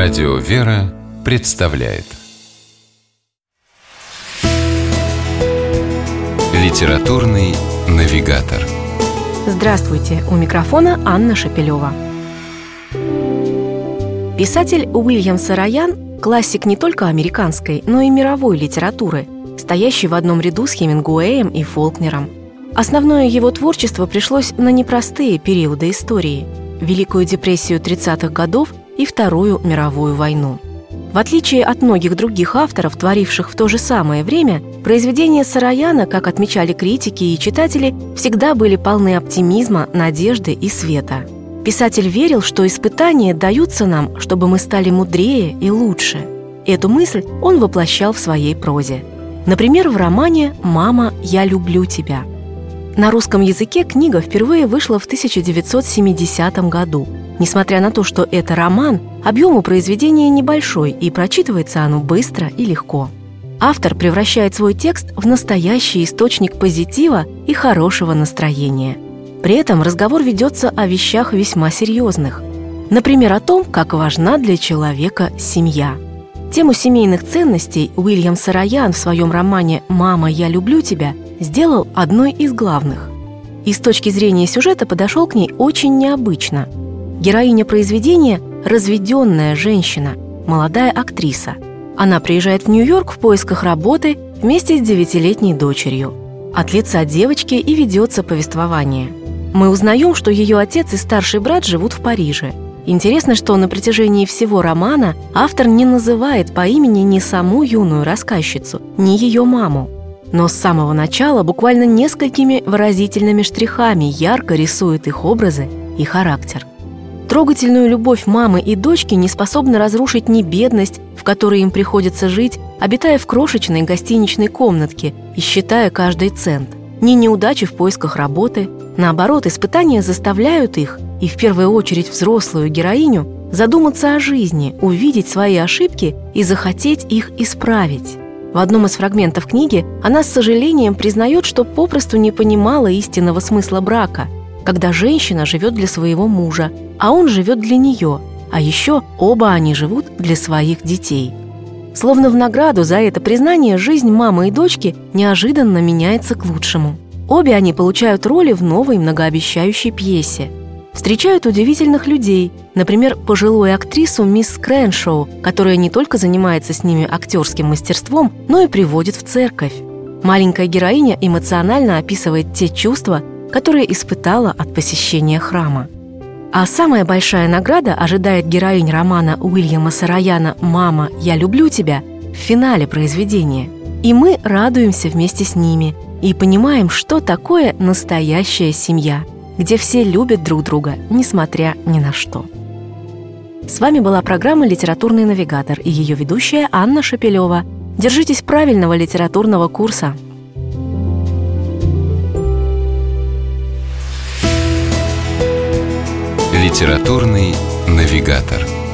Радио «Вера» представляет Литературный навигатор Здравствуйте! У микрофона Анна Шапилева. Писатель Уильям Сараян – классик не только американской, но и мировой литературы, стоящий в одном ряду с Хемингуэем и Фолкнером. Основное его творчество пришлось на непростые периоды истории – Великую депрессию 30-х годов и Вторую мировую войну. В отличие от многих других авторов, творивших в то же самое время, произведения Сараяна, как отмечали критики и читатели, всегда были полны оптимизма, надежды и света. Писатель верил, что испытания даются нам, чтобы мы стали мудрее и лучше. Эту мысль он воплощал в своей прозе. Например, в романе «Мама, я люблю тебя». На русском языке книга впервые вышла в 1970 году – Несмотря на то, что это роман, объем у произведения небольшой, и прочитывается оно быстро и легко. Автор превращает свой текст в настоящий источник позитива и хорошего настроения. При этом разговор ведется о вещах весьма серьезных. Например, о том, как важна для человека семья. Тему семейных ценностей Уильям Сараян в своем романе «Мама, я люблю тебя» сделал одной из главных. И с точки зрения сюжета подошел к ней очень необычно – Героиня произведения – разведенная женщина, молодая актриса. Она приезжает в Нью-Йорк в поисках работы вместе с девятилетней дочерью. От лица девочки и ведется повествование. Мы узнаем, что ее отец и старший брат живут в Париже. Интересно, что на протяжении всего романа автор не называет по имени ни саму юную рассказчицу, ни ее маму. Но с самого начала буквально несколькими выразительными штрихами ярко рисует их образы и характер – Трогательную любовь мамы и дочки не способна разрушить ни бедность, в которой им приходится жить, обитая в крошечной гостиничной комнатке и считая каждый цент, ни неудачи в поисках работы. Наоборот, испытания заставляют их, и в первую очередь взрослую героиню, задуматься о жизни, увидеть свои ошибки и захотеть их исправить. В одном из фрагментов книги она с сожалением признает, что попросту не понимала истинного смысла брака – когда женщина живет для своего мужа, а он живет для нее, а еще оба они живут для своих детей. Словно в награду за это признание жизнь мамы и дочки неожиданно меняется к лучшему. Обе они получают роли в новой многообещающей пьесе. Встречают удивительных людей, например, пожилую актрису мисс Крэншоу, которая не только занимается с ними актерским мастерством, но и приводит в церковь. Маленькая героиня эмоционально описывает те чувства, которые испытала от посещения храма. А самая большая награда ожидает героинь романа Уильяма Сараяна «Мама, я люблю тебя» в финале произведения. И мы радуемся вместе с ними и понимаем, что такое настоящая семья, где все любят друг друга, несмотря ни на что. С вами была программа «Литературный навигатор» и ее ведущая Анна Шапилева. Держитесь правильного литературного курса – Литературный навигатор.